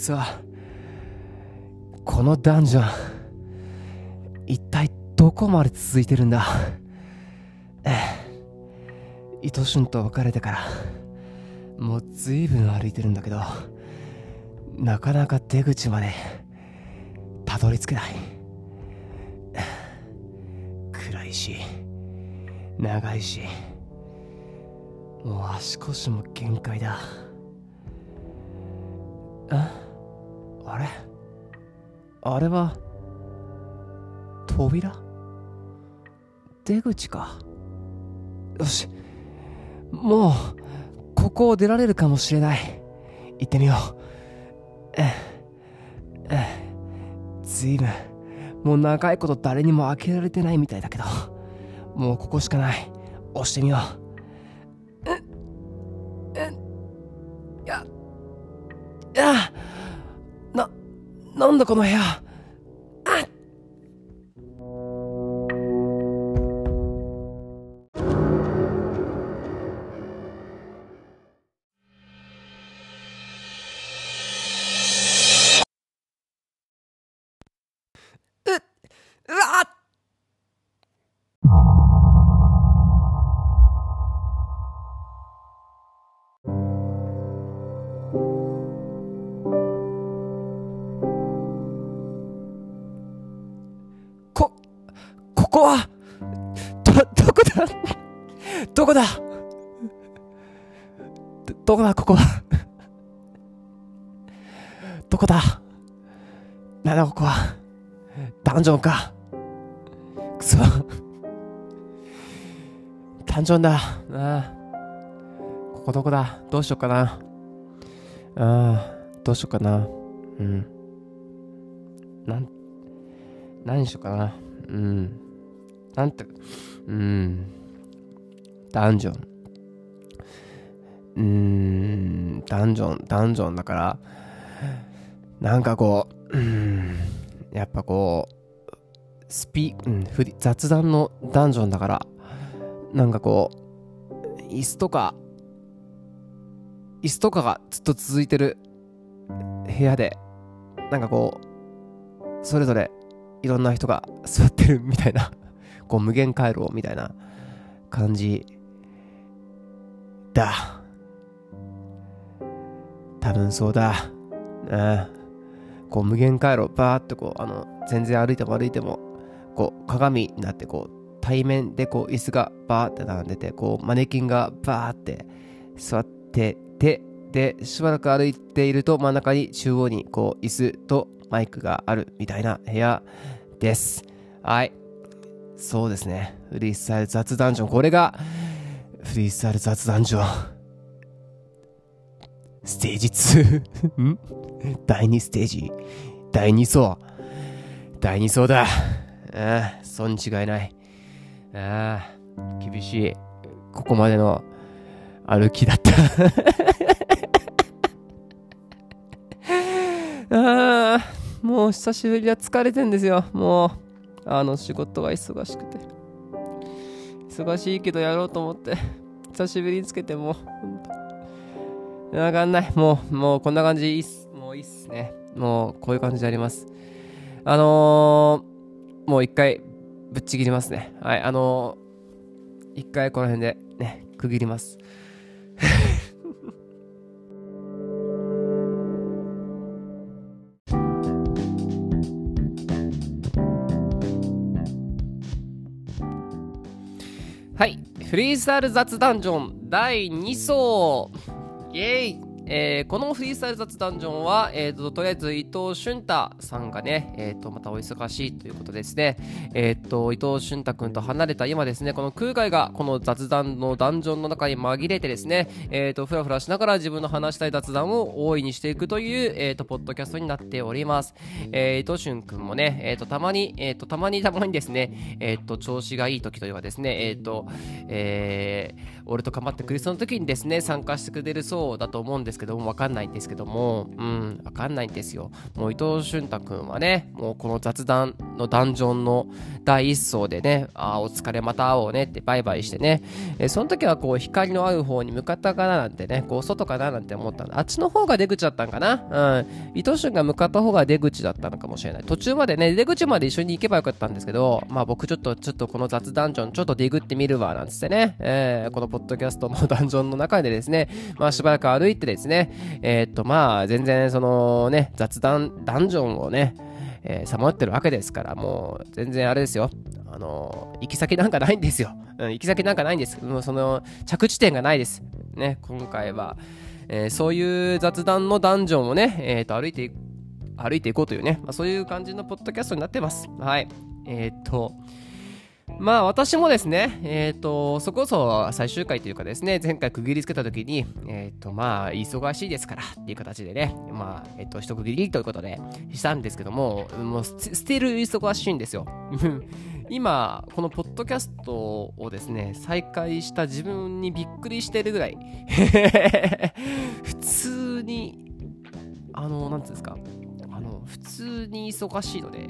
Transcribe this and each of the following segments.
そこのダンジョン一体どこまで続いてるんだ？伊藤俊と別れてからもう随分歩いてるんだけどなかなか出口までたどり着けない。暗いし長いしもう足腰も限界だ。あ？あれ？あれは扉？出口か？よし。もうここを出られるかもしれない。行ってみよう。ええ。ずいぶんもう長いこと誰にも開けられてないみたいだけど。もうここしかない。押してみよう。なんだこの部屋。ど、こだ？どこだ？ど、こだ？ここはどこだ？なんだここはダンジョンか。くそ。ダンジョンだ。あ。ここどこだ？どうしようかな。ああ、どうしようかな。うん。なん、何しようかな。うん。なんて、うん。ダンジョン。うーん、ダンジョン、ダンジョンだから、なんかこう、うん、やっぱこう、スピ、うん、ふり雑談のダンジョンだから、なんかこう、椅子とか、椅子とかがずっと続いてる部屋で、なんかこう、それぞれいろんな人が座ってるみたいな、こう無限回路みたいな感じだ。多分そうだ。ああこう無限回路バーってこうあの全然歩いても歩いてもこう鏡になってこう対面でこう椅子がバーって並んでてこうマネキンがバーって座っててでしばらく歩いていると真ん中に中央にこう椅子とマイクがあるみたいな部屋ですはいそうですね。フリースタイル雑談ジョンこれがフリースタイル雑談ジョンステージ2 ん？第2ステージ。第2層。第2層だ。ああそん違いない。ああ厳しい。ここまでの歩きだった。ああもう久しぶりは疲れてんですよ。もう。あの仕事が忙しくて忙しいけどやろうと思って 久しぶりにつけてもうわかんない。もう、もうこんな感じいいっす。もういいっすね。もうこういう感じでやります。あのー、もう一回ぶっちぎりますね。はい、あのー、一回この辺でね、区切ります。はい、フリースタイル雑ダンジョン第2層。イエーイ。えーこのフリースタイル雑談ジョンは、えーと、とりあえず伊藤俊太さんがね、えーと、またお忙しいということですね。えーと、伊藤俊太君と離れた今ですね、この空海がこの雑談のダンジョンの中に紛れてですね、えーと、ふらふらしながら自分の話したい雑談を大いにしていくという、えーと、ポッドキャストになっております。えー、伊藤俊君もね、えーと、たまに、えーと、たまにたまにですね、えーと、調子がいい時というかですね、えーと、えー俺とかまってくれそうな時にですね、参加してくれるそうだと思うんですけども、わかんないんですけども、うん、わかんないんですよ。もう伊藤俊太くんはね、もうこの雑談のダンジョンの第一層でね、ああ、お疲れまた会おうねってバイバイしてね、えその時はこう光の合う方に向かったかななんてね、こう外かななんて思ったんだ。あっちの方が出口だったんかな？うん。伊藤俊が向かった方が出口だったのかもしれない。途中までね、出口まで一緒に行けばよかったんですけど、まあ僕ちょっと、ちょっとこの雑談ジョンちょっとディグってみるわ、なんつってね、えー、このポッドキャストのダンジョンの中でですね、まあしばらく歩いてですね、ねえー、っとまあ全然そのね、雑談、ダンジョンをね、えさまよってるわけですから、もう全然あれですよ。あの行き先なんかないんですよ。うん、行き先なんかないんです。もうその着地点がないです。ね、今回は、えー、そういう雑談のダンジョンをね、えー、と歩いて歩いていこうというね、まあ、そういう感じのポッドキャストになってます。はい。えっ、と、まあ私もですね、えっ、ー、と、そこそ最終回というかですね、前回区切りつけた時に、えっ、ー、と、まあ忙しいですからっていう形でね、まあ、えっ、ー、と、一区切りということでしたんですけども、もう捨てる忙しいんですよ。今、このポッドキャストをですね、再開した自分にびっくりしてるぐらい 普通に、あの、なんていうんですか、あの、普通に忙しいので、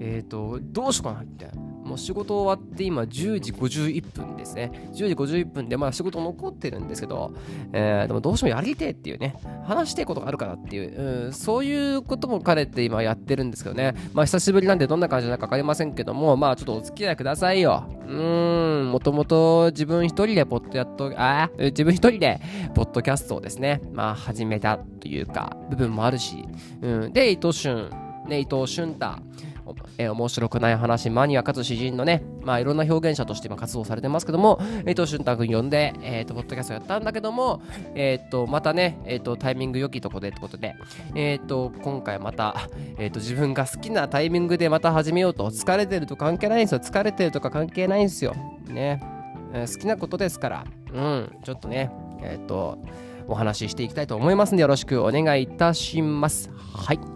えっ、ー、と、どうしようかな、みたいな。もう仕事終わって今10時51分ですね。10時51分でまだ仕事残ってるんですけど、えー、でもどうしてもやりてえっていうね、話していことがあるからっていう、うん、そういうことも兼ねて今やってるんですけどね。まあ久しぶりなんでどんな感じなのか分かりませんけども、まあちょっとお付き合いくださいよ。うーん、もともと自分一人でポッドやっと、あ自分一人でポッドキャストをですね、まあ始めたというか、部分もあるし、うん、で、伊藤俊、ね、伊藤俊太、えー、面白くない話、マニアかつ詩人のね、まあいろんな表現者として今活動されてますけども、伊藤俊太君呼んで、えっ、ー、と、ポッドキャストやったんだけども、えっ、ー、と、またね、えっ、と、タイミング良きとこでってことで、えっ、と、今回また、えっ、と、自分が好きなタイミングでまた始めようと、疲れてると関係ないんですよ。疲れてるとか関係ないんですよ。ね。え好きなことですから、うん、ちょっとね、えっ、と、お話ししていきたいと思いますのでよろしくお願いいたします。はい。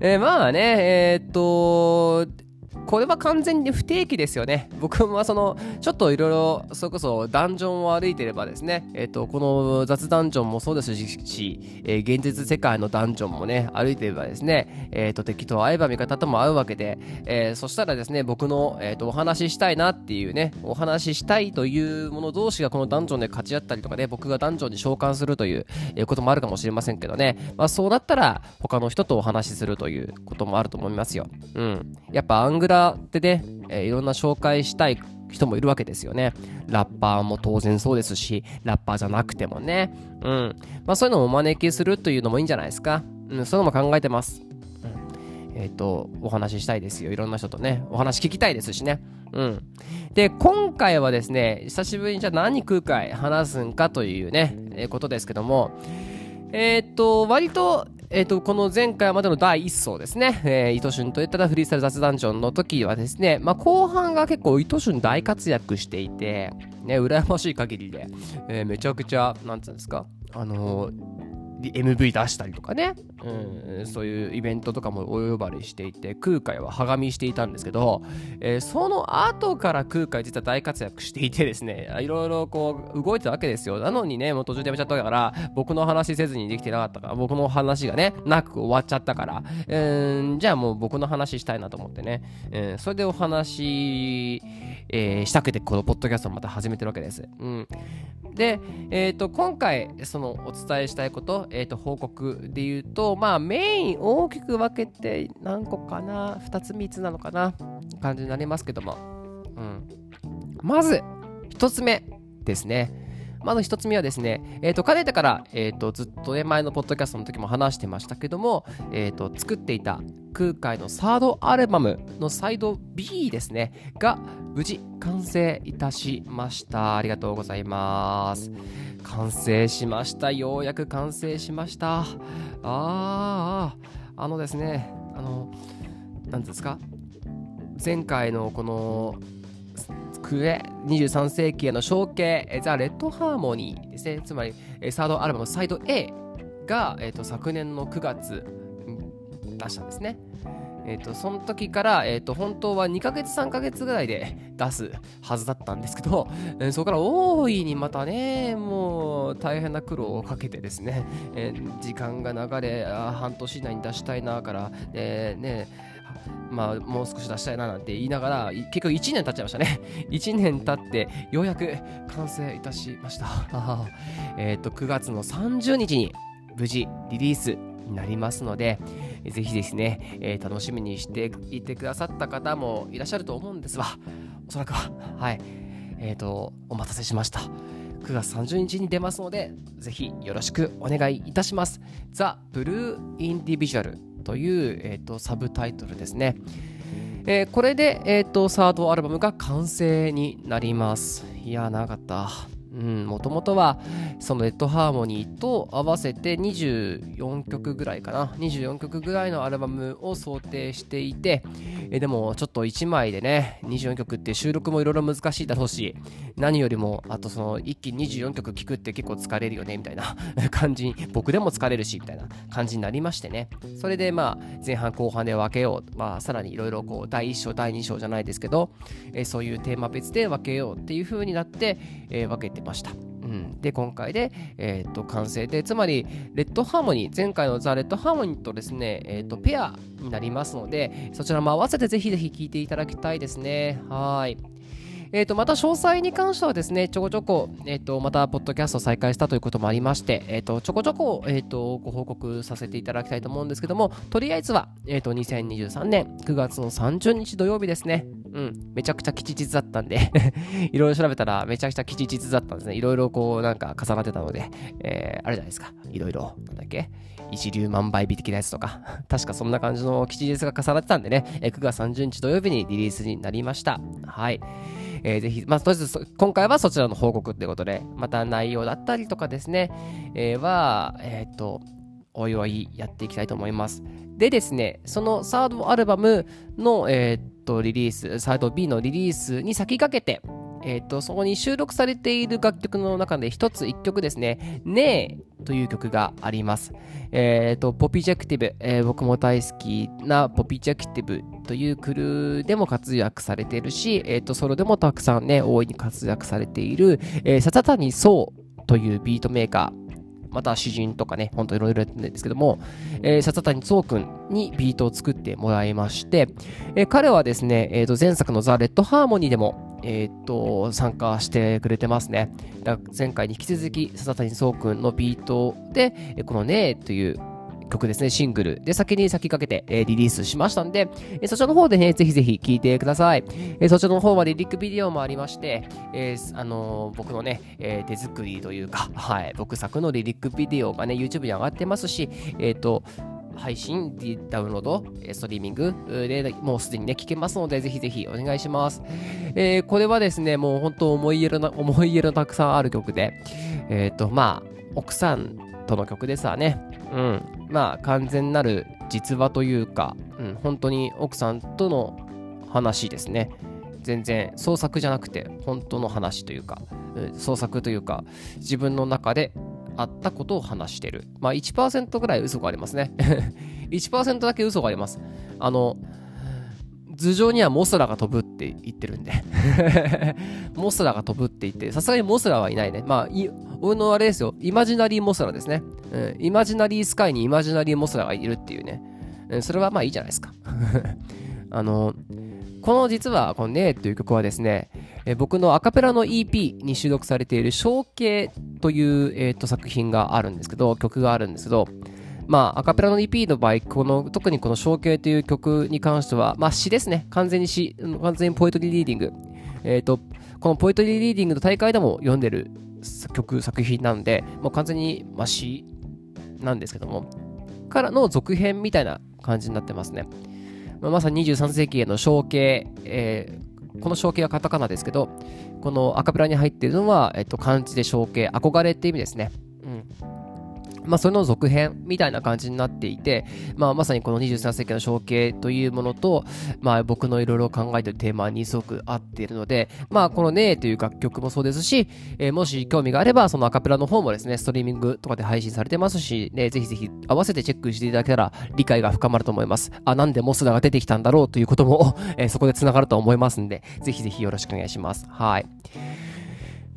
えー、まあね、えー、っと、これは完全に不定期ですよね。僕はその、ちょっといろいろ、それこそダンジョンを歩いてればですね、えっ、と、この雑ダンジョンもそうですし、えー、現実世界のダンジョンもね、歩いてればですね、えっ、ー、と、敵と会えば味方とも会うわけで、えそしたらですね、僕の、えっ、と、お話ししたいなっていうね、お話ししたいというもの同士がこのダンジョンで勝ち合ったりとかね、僕がダンジョンに召喚するという、えこともあるかもしれませんけどね、まあそうなったら、他の人とお話しするということもあると思いますよ。うん。やっぱアングラってね、えー、いろんな紹介したい人もいるわけですよね。ラッパーも当然そうですし、ラッパーじゃなくてもね。うん。まあそういうのをお招きするというのもいいんじゃないですか。うん、そういうのも考えてます。うん、えっ、ー、と、お話ししたいですよ。いろんな人とね。お話聞きたいですしね。うん。で、今回はですね、久しぶりにじゃあ何空海話すんかというね、えー、ことですけども、えっ、と、割とえっ、と、この前回までの第1層ですね、えー、糸旬といったらフリースタイル雑談ジョンの時はですね、まあ、後半が結構糸旬大活躍していて、ね、羨ましい限りで、えー、めちゃくちゃ、なんつうんですか、あのー MV 出したりとかね、うん、そういうイベントとかもお呼ばれしていて空海ははがみしていたんですけど、えー、その後から空海実は大活躍していてですね いろいろこう動いてたわけですよ。なのにねもう途中でやめちゃったから僕の話せずにできてなかったから僕の話がねなく終わっちゃったから、えー、じゃあもう僕の話したいなと思ってね、えー、それでお話、えー、したくてこのポッドキャストをまた始めてるわけです、うん、で、えーと、今回そのお伝えしたいこと、えーと、報告で言うとまあメイン大きく分けて何個かな？2つ3つなのかな？感じになりますけども、うん、まず1つ目ですね。まず1つ目はですね、えっ、ー、と、かねてから、えっ、ー、と、ずっとね、前のポッドキャストの時も話してましたけども、えっ、ー、と、作っていた空海のサードアルバムのサイド B ですね、が無事完成いたしました。ありがとうございます。完成しました。ようやく完成しました。ああ、あのですね、あの、何ですか？前回のこのクエ23世紀への象形ザ・レッドハーモニーですね。つまりサードアルバムサイド A が、えーと、昨年の9月出したんですね。えーと、その時から、えーと、本当は2ヶ月3ヶ月ぐらいで 出すはずだったんですけど、えー、そこから大いにまたねもう大変な苦労をかけてですね、えー、時間が流れ半年以内に出したいなから、えー、ねまあ、もう少し出したいななんて言いながら結局1年経っちゃいましたね。1年経ってようやく完成いたしました。えっと9月の30日に無事リリースになりますのでぜひですね、えー、楽しみにしていてくださった方もいらっしゃると思うんですがおそらくは。はい。えっ、ー、とお待たせしました。9月30日に出ますのでぜひよろしくお願いいたします。The Blue Individual という、えーと、サブタイトルですね。えー、これで、えーと、サードアルバムが完成になります。いや、長かった。もともとはそのレッドハーモニーと合わせて24曲ぐらいかな24曲ぐらいのアルバムを想定していてえでもちょっと1枚でね24曲って収録もいろいろ難しいだろうし何よりもあとその一気に24曲聴くって結構疲れるよねみたいな 感じに僕でも疲れるしみたいな感じになりましてねそれでまあ前半後半で分けようまあさらにいろいろこう第1章第2章じゃないですけど、えそういうテーマ別で分けようっていう風になって、え、分けてました。で今回で、えー、と完成でつまりレッドハーモニー前回のザ・レッドハーモニーとですね、えー、とペアになりますのでそちらも合わせてぜひぜひ聴いていただきたいですね。はい。えー、とまた詳細に関してはですね、ちょこちょこ、えー、とまたポッドキャスト再開したということもありまして、えー、とちょこちょこ、えー、とご報告させていただきたいと思うんですけども、とりあえずは、えー、と2023年9月の30日土曜日ですね。うん、めちゃくちゃ吉日だったんで いろいろ調べたらめちゃくちゃ吉日だったんですね。いろいろこうなんか重なってたので、えー、あれじゃないですか。いろいろ、なんだっけ一粒万倍日的なやつとか、確かそんな感じの吉日が重なってたんでね、9月30日土曜日にリリースになりました。はい。えー、ぜひ、まあ、とりあえず今回はそちらの報告ってことで、また内容だったりとかですね、えー、は、えっ、ー、と、おいおいやっていきたいと思います。でですね、そのサードアルバムの、えー、とリリース、サード B のリリースに先駆けて、えーと、そこに収録されている楽曲の中で一つ一曲ですね、ねえという曲があります。えっ、ー、と、ポピジェクティブ、えー、僕も大好きなポピジェクティブというクルーでも活躍されているし、えっ、ー、と、ソロでもたくさんね、大いに活躍されている、えー、笹谷壮というビートメーカー、また詩人とかね、ほんといろいろやってるんですけども、えー、笹谷壮くんにビートを作ってもらいまして、えー、彼はですね、えー、と前作のザ・レッドハーモニーでも、えー、と参加してくれてますね。だ前回に引き続き、笹谷壮くんのビートで、このねという曲ですね、シングルで先に先駆けて、えー、リリースしましたんで、えー、そちらの方でね、ぜひぜひ聴いてください。えー、そちらの方はリリックビデオもありまして、え、あの、僕のね、え、手作りというか、はい、僕作のリリックビデオがね、YouTube に上がってますし、えっ、と、配信、ダウンロード、ストリーミングでもうすでにね、聞けますので、ぜひぜひお願いします。えー、これはですね、もう本当思い入れの、思い入れのたくさんある曲で、えっ、ー、と、まあ、奥さんとの曲ですわね。うん。まあ、完全なる実話というか、うん、本当に奥さんとの話ですね。全然創作じゃなくて本当の話というか、創作というか自分の中であったことを話してる。まあ1%ぐらい嘘がありますね。1%だけ嘘があります。あの、頭上にはモスラが飛ぶって言ってるんで モスラが飛ぶって言って、さすがにモスラはいないね。まあ、い俺のあれですよ、イマジナリーモスラですね。うん、イマジナリースカイにイマジナリーモスラがいるっていうね。うん、それはまあいいじゃないですか。あの、この実は、このねえという曲はですね、え僕のアカペラの EP に収録されている象形という、えーと作品があるんですけど、曲があるんですけど、まあ、アカペラの EP の場合、この、特にこの象形という曲に関しては、まあ、詩ですね。完全に詩、完全にポエトリーリーディング。え、ー、と、このポエトリーリーディングの大会でも読んでる曲、作品なんで、もう完全に、まあ、詩なんですけども、からの続編みたいな感じになってますね。まあ、まさに23世紀への象形、えー、この象形はカタカナですけど、この赤プラに入っているのは、えっと、漢字で象形、憧れっていう意味ですね。まあ、それの続編みたいな感じになっていて、まあ、まさにこの23世紀の象形というものと、まあ、僕のいろいろ考えてるテーマにすごく合っているので、まあ、このねえという楽曲もそうですし、えー、もし興味があれば、そのアカペラの方もですね、ストリーミングとかで配信されてますし、ね、ぜひぜひ合わせてチェックしていただけたら理解が深まると思います。あ、なんでモスダが出てきたんだろうということも えー、そこで繋がると思いますんで、ぜひぜひよろしくお願いします。はい。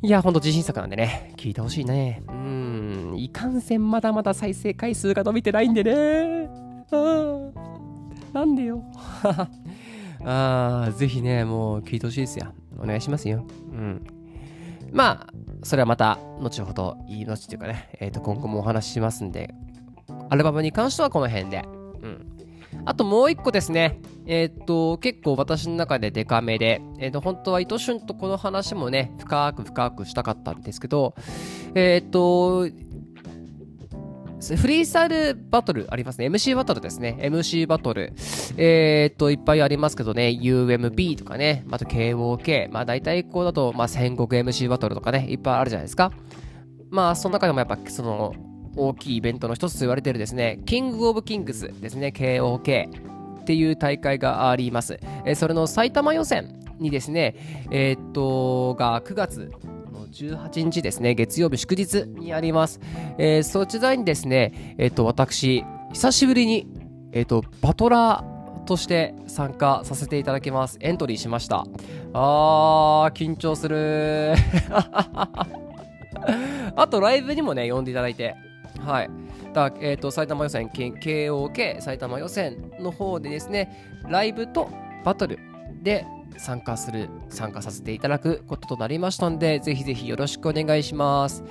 いや、ほんと自信作なんでね、聞いてほしいね。うん、いかんせんまだまだ再生回数が伸びてないんでね。あなんでよ。ああぜひね、もう聞いてほしいですよ。お願いしますよ。うん。まあ、それはまた、後ほど、いい後というかね、えっ、ー、と、今後もお話ししますんで、アルバムに関してはこの辺で。うん。あともう一個ですね。えー、っと、結構私の中でデカめで、えー、っと、本当は糸春とこの話もね、深く深くしたかったんですけど、えー、っと、フリースタイルバトルありますね。MC バトルですね。MC バトル。えー、っと、いっぱいありますけどね。UMB とかね。あと KOK。まあ大体こうだと、まあ戦国 MC バトルとかね。いっぱいあるじゃないですか。まあその中でもやっぱその、大きいイベントの一つと言われてるですね、キングオブキングスですね、KOK っていう大会があります。えそれの埼玉予選にですね、えー、っと、が9月の18日ですね、月曜日祝日にあります。えー、そちらにですね、え、っと、私、久しぶりに、えっと、バトラーとして参加させていただきます。エントリーしました。あー、緊張する あと、ライブにもね、呼んでいただいて、はい。だえーと、埼玉予選、KOK 埼玉予選の方でですね、ライブとバトルで参加する、参加させていただくこととなりましたので、ぜひぜひよろしくお願いします。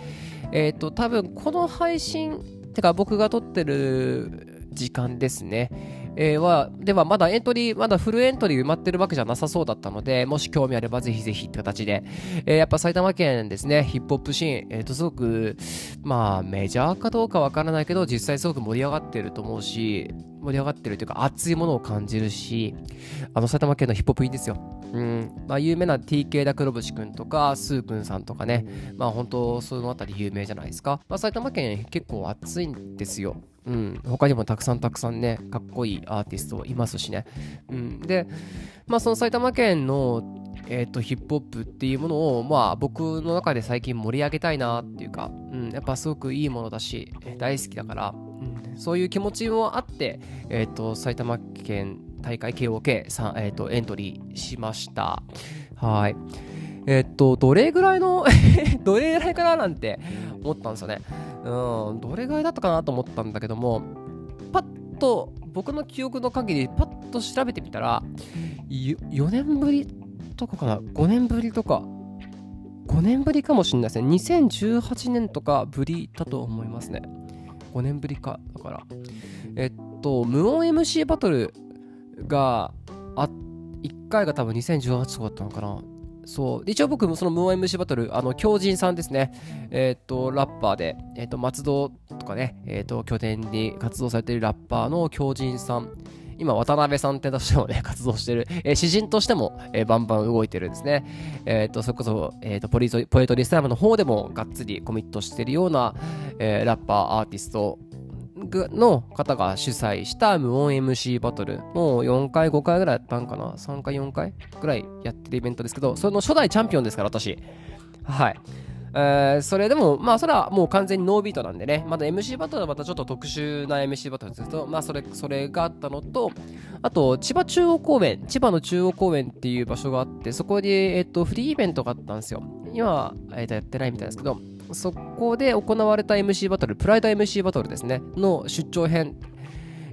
えっ、ー、と、多分この配信、てか僕が撮ってる時間ですね。えー、は、ではまだエントリー、まだフルエントリー埋まってるわけじゃなさそうだったので、もし興味あればぜひぜひって形で、えー、やっぱ埼玉県ですね、ヒップホップシーン、えっ、ー、と、すごく、まあ、メジャーかどうかわからないけど、実際すごく盛り上がってると思うし、盛り上がってるというか、熱いものを感じるし、あの、埼玉県のヒップホップいいんですよ。うん。まあ、有名な TK だ黒渕くんとか、スーくんさんとかね、まあ、本当そのあたり有名じゃないですか。まあ、埼玉県結構熱いんですよ。うん、他にもたくさんたくさんね、かっこいいアーティストいますしね。うん、で、まあその埼玉県の、えーと、ヒップホップっていうものを、まあ僕の中で最近盛り上げたいなっていうか、うん、やっぱすごくいいものだし、大好きだから、うん、そういう気持ちもあって、え、ー、と、埼玉県大会 KOK さ、えーと、エントリーしました。はい。えっ、と、どれぐらいの どれぐらいかななんて思ったんですよね。うん、どれぐらいだったかなと思ったんだけども、パッと僕の記憶の限り、パッと調べてみたら、4年ぶりとかかな、5年ぶりとか、5年ぶりかもしれないですね。2018年とかぶりだと思いますね。5年ぶりか。だから。えっと、無音 MC バトルがあ1回が多分2018とかだったのかな。そう。一応僕もその無音 MC バトル、あの、狂人さんですね。えっ、と、ラッパーで、えっ、と、松戸とかね、えっ、と、拠点に活動されているラッパーの狂人さん。今、渡辺さんってとしてもね、活動してる、えー、詩人としても、えー、バンバン動いてるんですね。えっ、と、それこそ、えっ、とポリポエトリスタイムの方でもがっつりコミットしてるような、えラッパー、アーティストの方が主催した無音 MC バトル、もう4回、5回ぐらいやったんかな ?3 回、4回ぐらいやってるイベントですけど、その初代チャンピオンですから、私。はい。えー、それでも、まあ、それはもう完全にノービートなんでね、まだ MC バトルはまたちょっと特殊な MC バトルですけど、まあ、それ、それがあったのと、あと、千葉中央公園、千葉の中央公園っていう場所があって、そこで、えっと、フリーイベントがあったんですよ。今、えっと、やってないみたいですけど、そこで行われた MC バトル、プライド MC バトルですね、の出張編。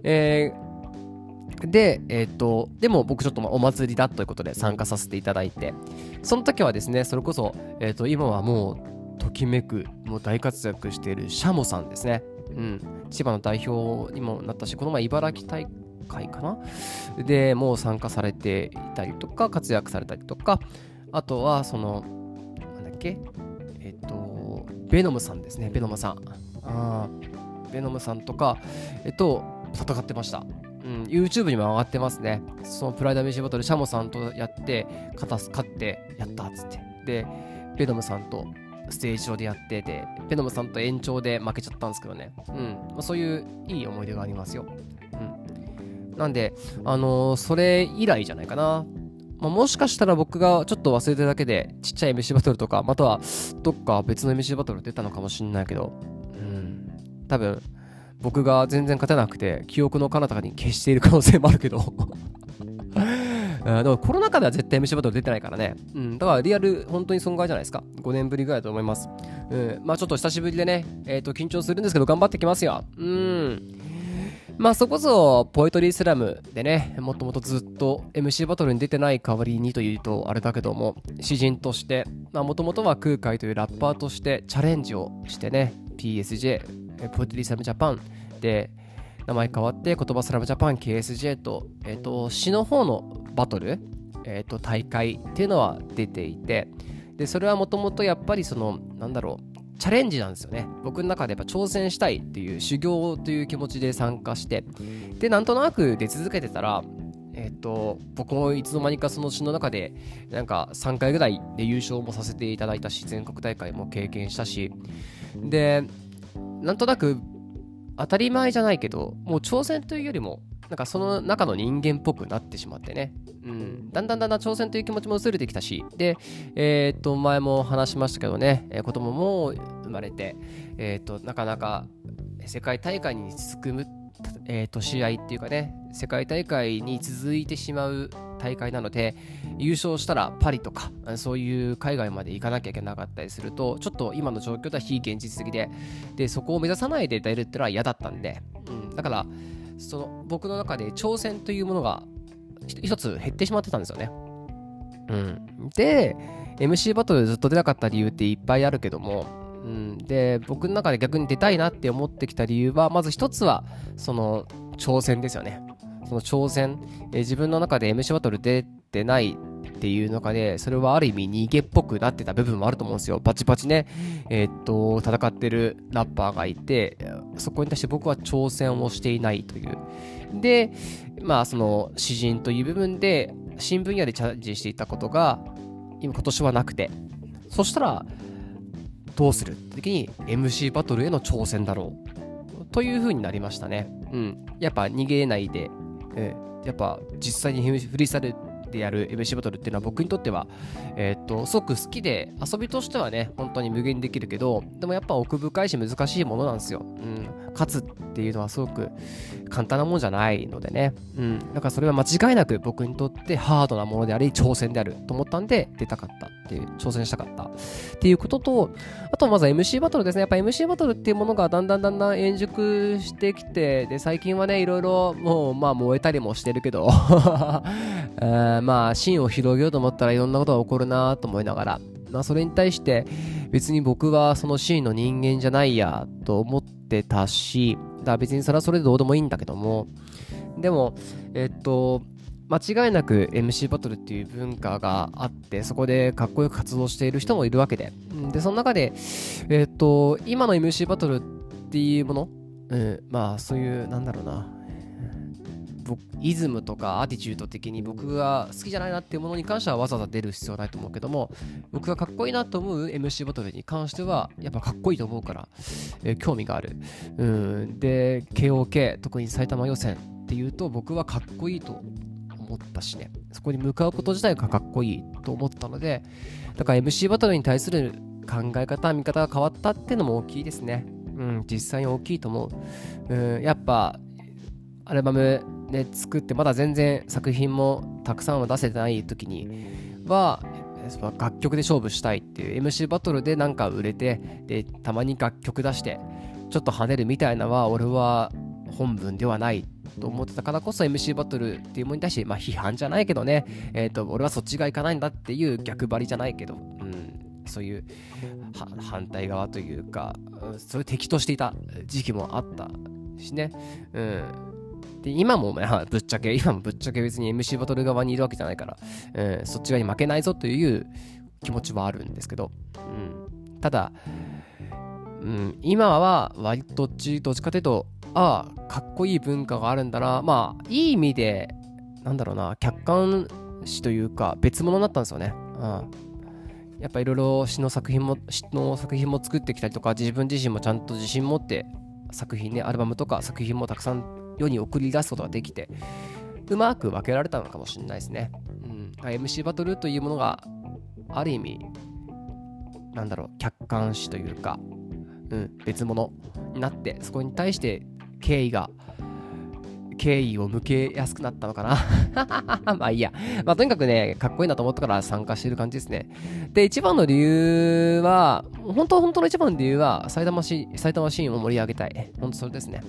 えー、で、えっ、ー、と、でも僕ちょっとお祭りだということで参加させていただいて、その時はですね、それこそ、えっ、ー、と、今はもう、ときめく、もう大活躍しているシャモさんですね。うん。千葉の代表にもなったし、この前茨城大会かな？で、もう参加されていたりとか、活躍されたりとか、あとは、その、なんだっけ、ベノムさんですね、ベノムさん。あベノムさんとか、えっと、戦ってました。うん、YouTube にも上がってますね。そのプライドメシバトル、シャモさんとやって、勝たす勝って、やったっつって。で、ベノムさんとステージ上でやってて、ベノムさんと延長で負けちゃったんですけどね。うん。まあ、そういういい思い出がありますよ。うん。なんで、あのー、それ以来じゃないかな。まあ、もしかしたら僕がちょっと忘れてるだけで、ちっちゃい MC バトルとか、またはどっか別の MC バトル出たのかもしんないけど、うん。多分、僕が全然勝てなくて、記憶の彼方に消している可能性もあるけど でもコロナ禍では絶対 MC バトル出てないからね。うん。だからリアル、本当に損害じゃないですか。5年ぶりぐらいだと思います。うん。まあちょっと久しぶりでね、えっ、ー、と、緊張するんですけど、頑張ってきますよ。うん。まあそこそ、ポエトリースラムでね、もともとずっと MC バトルに出てない代わりにというとあれだけども、詩人として、まあもともとは空海というラッパーとしてチャレンジをしてね、PSJ、ポエトリースラムジャパンで、名前変わって言葉スラムジャパン KSJ と,、えーと、詩の方のバトル、えーと、大会っていうのは出ていてでそれはもともとやっぱりそのなんだろうチャレンジなんですよね。僕の中でやっぱ挑戦したいっていう修行という気持ちで参加してでなんとなく出続けてたらえっ、と僕もいつの間にかその詩の中でなんか3回ぐらいで優勝もさせていただいたし全国大会も経験したしでなんとなく当たり前じゃないけど、もう挑戦というよりも、なんかその中の人間っぽくなってしまってね。うん。だんだんだんだん挑戦という気持ちも薄れてきたし、で、えー、っと、前も話しましたけどね、えー、子供も生まれて、えー、っと、なかなか世界大会に続く、えー、っと、試合っていうかね、世界大会に続いてしまう大会なので優勝したらパリとかそういう海外まで行かなきゃいけなかったりするとちょっと今の状況では非現実的で。でそこを目指さないで出るってのは嫌だったんで、うん、だからその僕の中で挑戦というものが一つ減ってしまってたんですよね。うん、で MC バトルずっと出なかった理由っていっぱいあるけどもうん、で僕の中で逆に出たいなって思ってきた理由はまず一つはその挑戦ですよね。その挑戦、えー、自分の中で MC バトル出てないっていう中で、それはある意味逃げっぽくなってた部分もあると思うんですよ。バチバチね、えー、っと、戦ってるラッパーがいて、そこに対して僕は挑戦をしていないという。で、まあ、その、詩人という部分で、新分野でチャレンジしていたことが、今、今年はなくて、そしたら、どうするって時に MC バトルへの挑戦だろう。という風になりましたね。うん。やっぱ逃げないでえー、やっぱ実際にフリースタイルでやる MC バトルっていうのは僕にとっては、えー、っと、すごく好きで、遊びとしてはね、本当に無限にできるけど、でもやっぱ奥深いし難しいものなんですよ。うん。勝つっていうのはすごく簡単なもんじゃないのでね。うん。だからそれは間違いなく僕にとってハードなものであり、挑戦であると思ったんで、出たかったっていう、挑戦したかったっていうことと、あとまずは MC バトルですね。やっぱ MC バトルっていうものがだんだんだんだん円熟してきて、で、最近はね、いろいろもう、まあ燃えたりもしてるけど えまあ、芯を広げようと思ったらいろんなことが起こるなと思いながら、まあ、それに対して別に僕はそのシーンの人間じゃないやと思ってたし、だから別にそれはそれでどうでもいいんだけども、でも、えっと、間違いなく MC バトルっていう文化があって、そこでかっこよく活動している人もいるわけで。で、その中で、えっと、今の MC バトルっていうもの、うん、まあそういう、なんだろうな、イズムとかアティチュード的に僕が好きじゃないなっていうものに関してはわざわざ出る必要はないと思うけども僕がかっこいいなと思う MC バトルに関してはやっぱかっこいいと思うから、えー、興味がある。うん。で KOK 特に埼玉予選っていうと僕はかっこいいと思ったしね。そこに向かうこと自体がかっこいいと思ったのでだから MC バトルに対する考え方見方が変わったっていうのも大きいですね。うん。実際に大きいと思う。うん。やっぱアルバムで作ってまだ全然作品もたくさんは出せてない時には楽曲で勝負したいっていう MC バトルでなんか売れてでたまに楽曲出してちょっと跳ねるみたいなのは俺は本文ではないと思ってたからこそ MC バトルっていうものに対して、まあ、批判じゃないけどね、えーと、俺はそっちがいかないんだっていう逆張りじゃないけど、うん、そういう反対側というか、そういう敵としていた時期もあったしね、うん、で、今も、まあ、ぶっちゃけ、今もぶっちゃけ別に MC バトル側にいるわけじゃないから、うん、そっち側に負けないぞという気持ちはあるんですけど、うん、ただ、うん、今は割とどっちどっちかというと、ああ、かっこいい文化があるんだな、まあ、いい意味で、なんだろうな、客観視というか、別物になったんですよね。うんやっぱいろいろ詩の作品も詩の作品も作ってきたりとか自分自身もちゃんと自信持って作品ねアルバムとか作品もたくさん世に送り出すことができてうまく分けられたのかもしれないですね、うん、MC バトルというものがある意味なんだろう客観視というか、うん、別物になってそこに対して敬意が敬意を向けやすくなったのかな まあいいや。まあとにかくね、かっこいいなと思ったから参加してる感じですね。で、一番の理由は、本当本当の一番の理由は、埼玉市、埼玉シーンを盛り上げたい。本当それですね。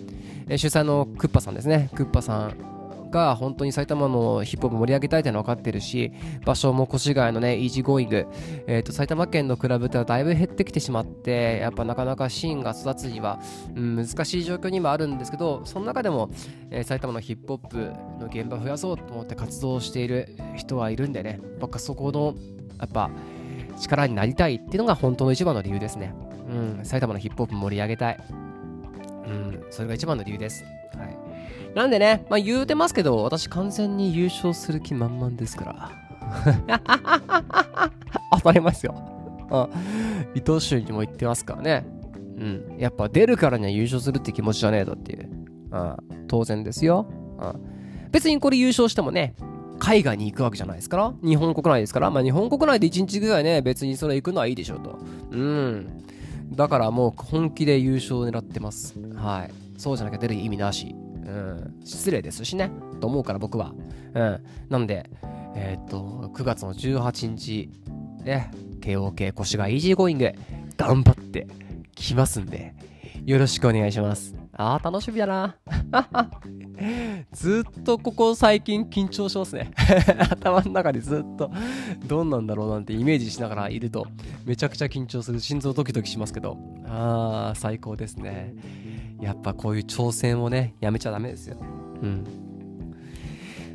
主催のクッパさんですね。クッパさんが本当に埼玉のヒップホップ盛り上げたいというのは分かってるし、場所も越谷のね、 Easy Going、えーと、埼玉県のクラブではだいぶ減ってきてしまって、やっぱなかなかシーンが育つには、うん、難しい状況にもあるんですけど、その中でも、えー、埼玉のヒップホップの現場を増やそうと思って活動している人はいるんでね、僕はそこの、やっぱ、力になりたいっていうのが本当の一番の理由ですね。うん、埼玉のヒップホップ盛り上げたい。うん、それが一番の理由です。はい。なんでね、まあ言うてますけど、私完全に優勝する気満々ですから。当たり前ですよ。あ伊藤俊にも言ってますからね。うん。やっぱ出るからには優勝するって気持ちじゃねえとっていう。あ当然ですよ。あ別にこれ優勝してもね、海外に行くわけじゃないですから。日本国内ですから。まあ日本国内で1日ぐらいね、別にそれ行くのはいいでしょうと。うん。だからもう本気で優勝を狙ってます。はい。そうじゃなきゃ出る意味なし。失礼ですしね、と思うから僕は。うん、なんで、えー、っと、9月の18日、ね、KOK 越谷イージーゴーイング、頑張ってきますんで、よろしくお願いします。あー、楽しみだな。ずっとここ最近緊張しますね。頭の中でずっとどんなんだろうなんてイメージしながらいるとめちゃくちゃ緊張する。心臓ドキドキしますけど。あー、最高ですね。やっぱこういう挑戦をね、やめちゃダメですよ。うん。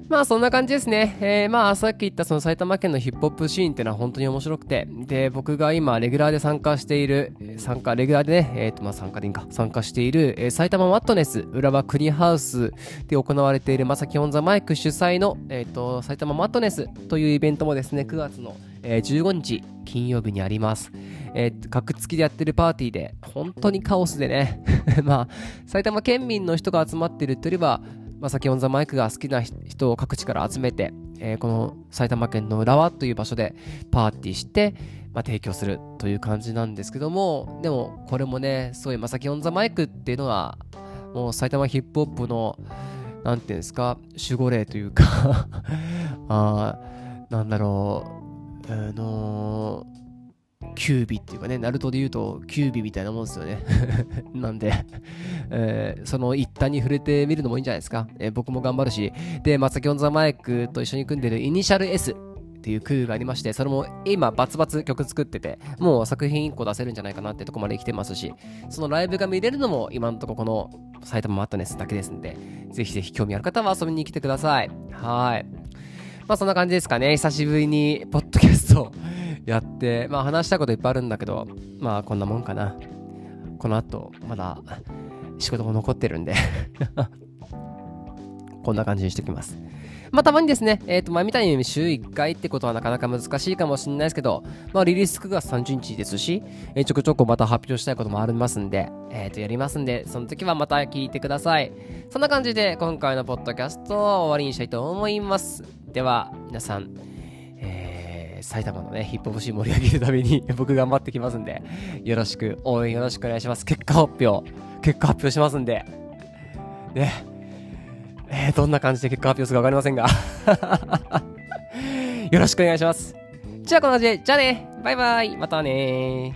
まあそんな感じですね。えー、まあさっき言ったその埼玉県のヒップホップシーンっていうのは本当に面白くて、で、僕が今レギュラーで参加している、参加、レギュラーでね、えっ、ー、とまあ参加でいいか、参加している、えー、埼玉マットネス、浦和クリハウスで行われているまさきオンザマイク主催の、えっ、ー、と、埼玉マットネスというイベントもですね、9月の、えー、15日金曜日にあります。えー、隔月でやってるパーティーで、本当にカオスでね、まあ、埼玉県民の人が集まってるっていうよりは、まあ、まさき on the mic が好きな人を各地から集めて、えー、この埼玉県の浦和という場所でパーティーして、まあ、提供するという感じなんですけども、でもこれもね、そういうまさき on the mic っていうのは、もう埼玉ヒップホップの、なんていうんですか、守護霊というか あなんだろう、あのーキュービっていうかね、ナルトで言うとキュービみたいなもんですよね。なんで、えー、その一端に触れてみるのもいいんじゃないですか。えー、僕も頑張るし、で、マツキョンザマイクと一緒に組んでるイニシャル S っていうクーがありまして、それも今バツバツ曲作ってて、もう作品1個出せるんじゃないかなってとこまで来てますし、そのライブが見れるのも今のとここの埼玉マットネスだけですんで、ぜひぜひ興味ある方は遊びに来てください。はい。まあそんな感じですかね。久しぶりにポッドキャストやって、まあ話したこといっぱいあるんだけど、まあこんなもんかな。この後、まだ仕事も残ってるんで こんな感じにしておきます。まあ、たまにですね、えっ、ー、と、前みたいに週1回ってことはなかなか難しいかもしれないですけど、まあ、リリース9月30日ですし、えー、ちょこちょこまた発表したいこともありますんで、えっ、ー、と、やりますんで、その時はまた聞いてください。そんな感じで、今回のポッドキャストを終わりにしたいと思います。では、皆さん、えー埼玉のね、ヒップホップシーン盛り上げるために 僕頑張ってきますんで、よろしく、応援よろしくお願いします。結果発表、結果発表しますんで、ね、えー、どんな感じで結果発表するかわかりませんが。よろしくお願いします。じゃあこんな感じで、じゃあね、バイバイ、またね